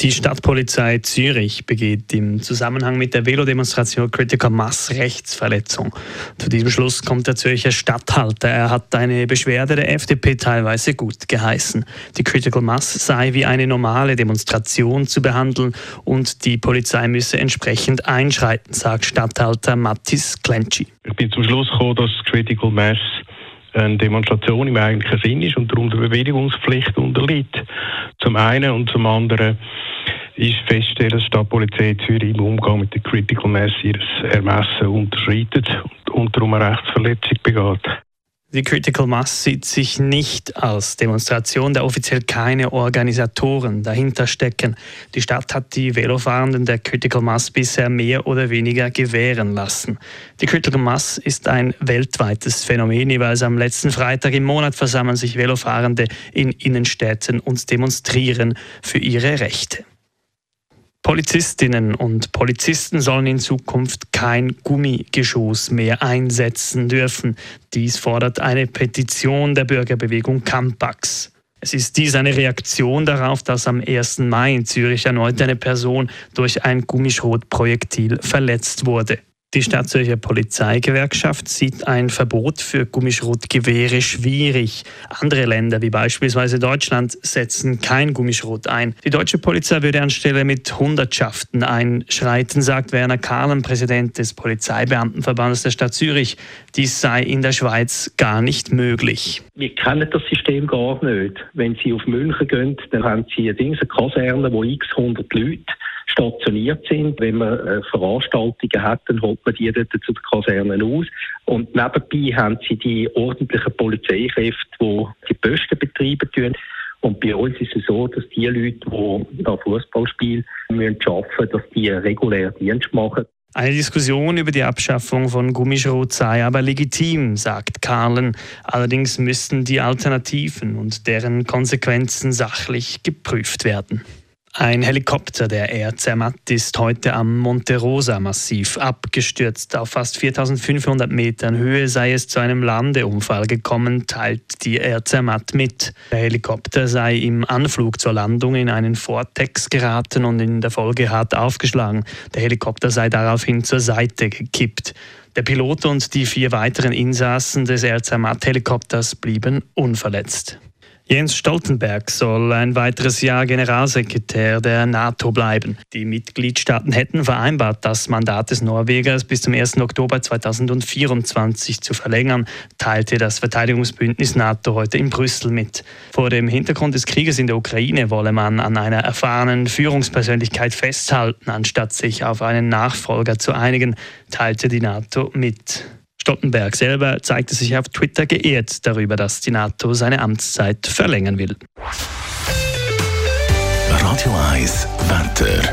Die Stadtpolizei Zürich begeht im Zusammenhang mit der Velodemonstration Critical Mass Rechtsverletzung. Zu diesem Schluss kommt der Zürcher Stadthalter. Er hat eine Beschwerde der FDP teilweise gut geheißen. Die Critical Mass sei wie eine normale Demonstration zu behandeln und die Polizei müsse entsprechend einschreiten, sagt Stadthalter Mattis Clenci. Ich bin zum Schluss gekommen, dass Critical Mass eine Demonstration im eigentlichen Sinn ist und darum der Bewilligungspflicht unterliegt. Zum einen und zum anderen ist feststellen, dass die Stadtpolizei Zürich im Umgang mit der Critical Mass ihres Ermessen unterschreitet und darum eine Rechtsverletzung begeht. Die Critical Mass sieht sich nicht als Demonstration, da offiziell keine Organisatoren dahinter stecken. Die Stadt hat die Velofahrenden der Critical Mass bisher mehr oder weniger gewähren lassen. Die Critical Mass ist ein weltweites Phänomen. Jeweils am letzten Freitag im Monat versammeln sich Velofahrende in Innenstädten und demonstrieren für ihre Rechte. Polizistinnen und Polizisten sollen in Zukunft kein Gummigeschoss mehr einsetzen dürfen. Dies fordert eine Petition der Bürgerbewegung Campax. Es ist dies eine Reaktion darauf, dass am 1. Mai in Zürich erneut eine Person durch ein Gummischrotprojektil verletzt wurde. Die Stadtzürcher Polizeigewerkschaft sieht ein Verbot für Gummischrotgewehre schwierig. Andere Länder, wie beispielsweise Deutschland, setzen kein Gummischrot ein. Die deutsche Polizei würde anstelle mit Hundertschaften einschreiten, sagt Werner Kahlen, Präsident des Polizeibeamtenverbandes der Stadt Zürich. Dies sei in der Schweiz gar nicht möglich. Wir kennen das System gar nicht. Wenn Sie auf München gehen, dann haben Sie eine Kaserne, wo x hundert Leute stationiert sind. Wenn man äh, Veranstaltungen hat, dann holt man die dort zu den Kasernen aus. Und nebenbei haben sie die ordentlichen Polizeikräfte, die die Posten betreiben tun. Und bei uns ist es so, dass die Leute, die da Fußballspiel arbeiten müssen, dass die regulär Dienst machen. Eine Diskussion über die Abschaffung von Gummischrot sei aber legitim, sagt Karlen. Allerdings müssten die Alternativen und deren Konsequenzen sachlich geprüft werden. Ein Helikopter der Air Zermatt ist heute am Monte Rosa Massiv abgestürzt. Auf fast 4500 Metern Höhe sei es zu einem Landeunfall gekommen, teilt die Air Zermatt mit. Der Helikopter sei im Anflug zur Landung in einen Vortex geraten und in der Folge hart aufgeschlagen. Der Helikopter sei daraufhin zur Seite gekippt. Der Pilot und die vier weiteren Insassen des Air Zermatt Helikopters blieben unverletzt. Jens Stoltenberg soll ein weiteres Jahr Generalsekretär der NATO bleiben. Die Mitgliedstaaten hätten vereinbart, das Mandat des Norwegers bis zum 1. Oktober 2024 zu verlängern, teilte das Verteidigungsbündnis NATO heute in Brüssel mit. Vor dem Hintergrund des Krieges in der Ukraine wolle man an einer erfahrenen Führungspersönlichkeit festhalten, anstatt sich auf einen Nachfolger zu einigen, teilte die NATO mit. Stoltenberg selber zeigte sich auf Twitter geehrt darüber, dass die NATO seine Amtszeit verlängern will. Radio 1 Wetter.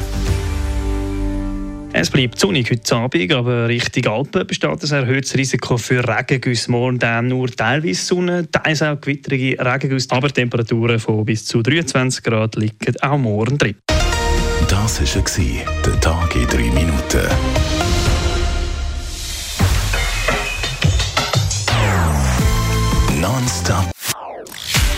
Es bleibt sonnig heute Abend, aber Richtung Alpen besteht ein erhöhtes Risiko für Regengüsse. Morgen dann nur teilweise Sonne, teils auch gewitterige Regengüsse, aber Temperaturen von bis zu 23 Grad liegen auch morgen drin. Das war der Tag in drei Minuten.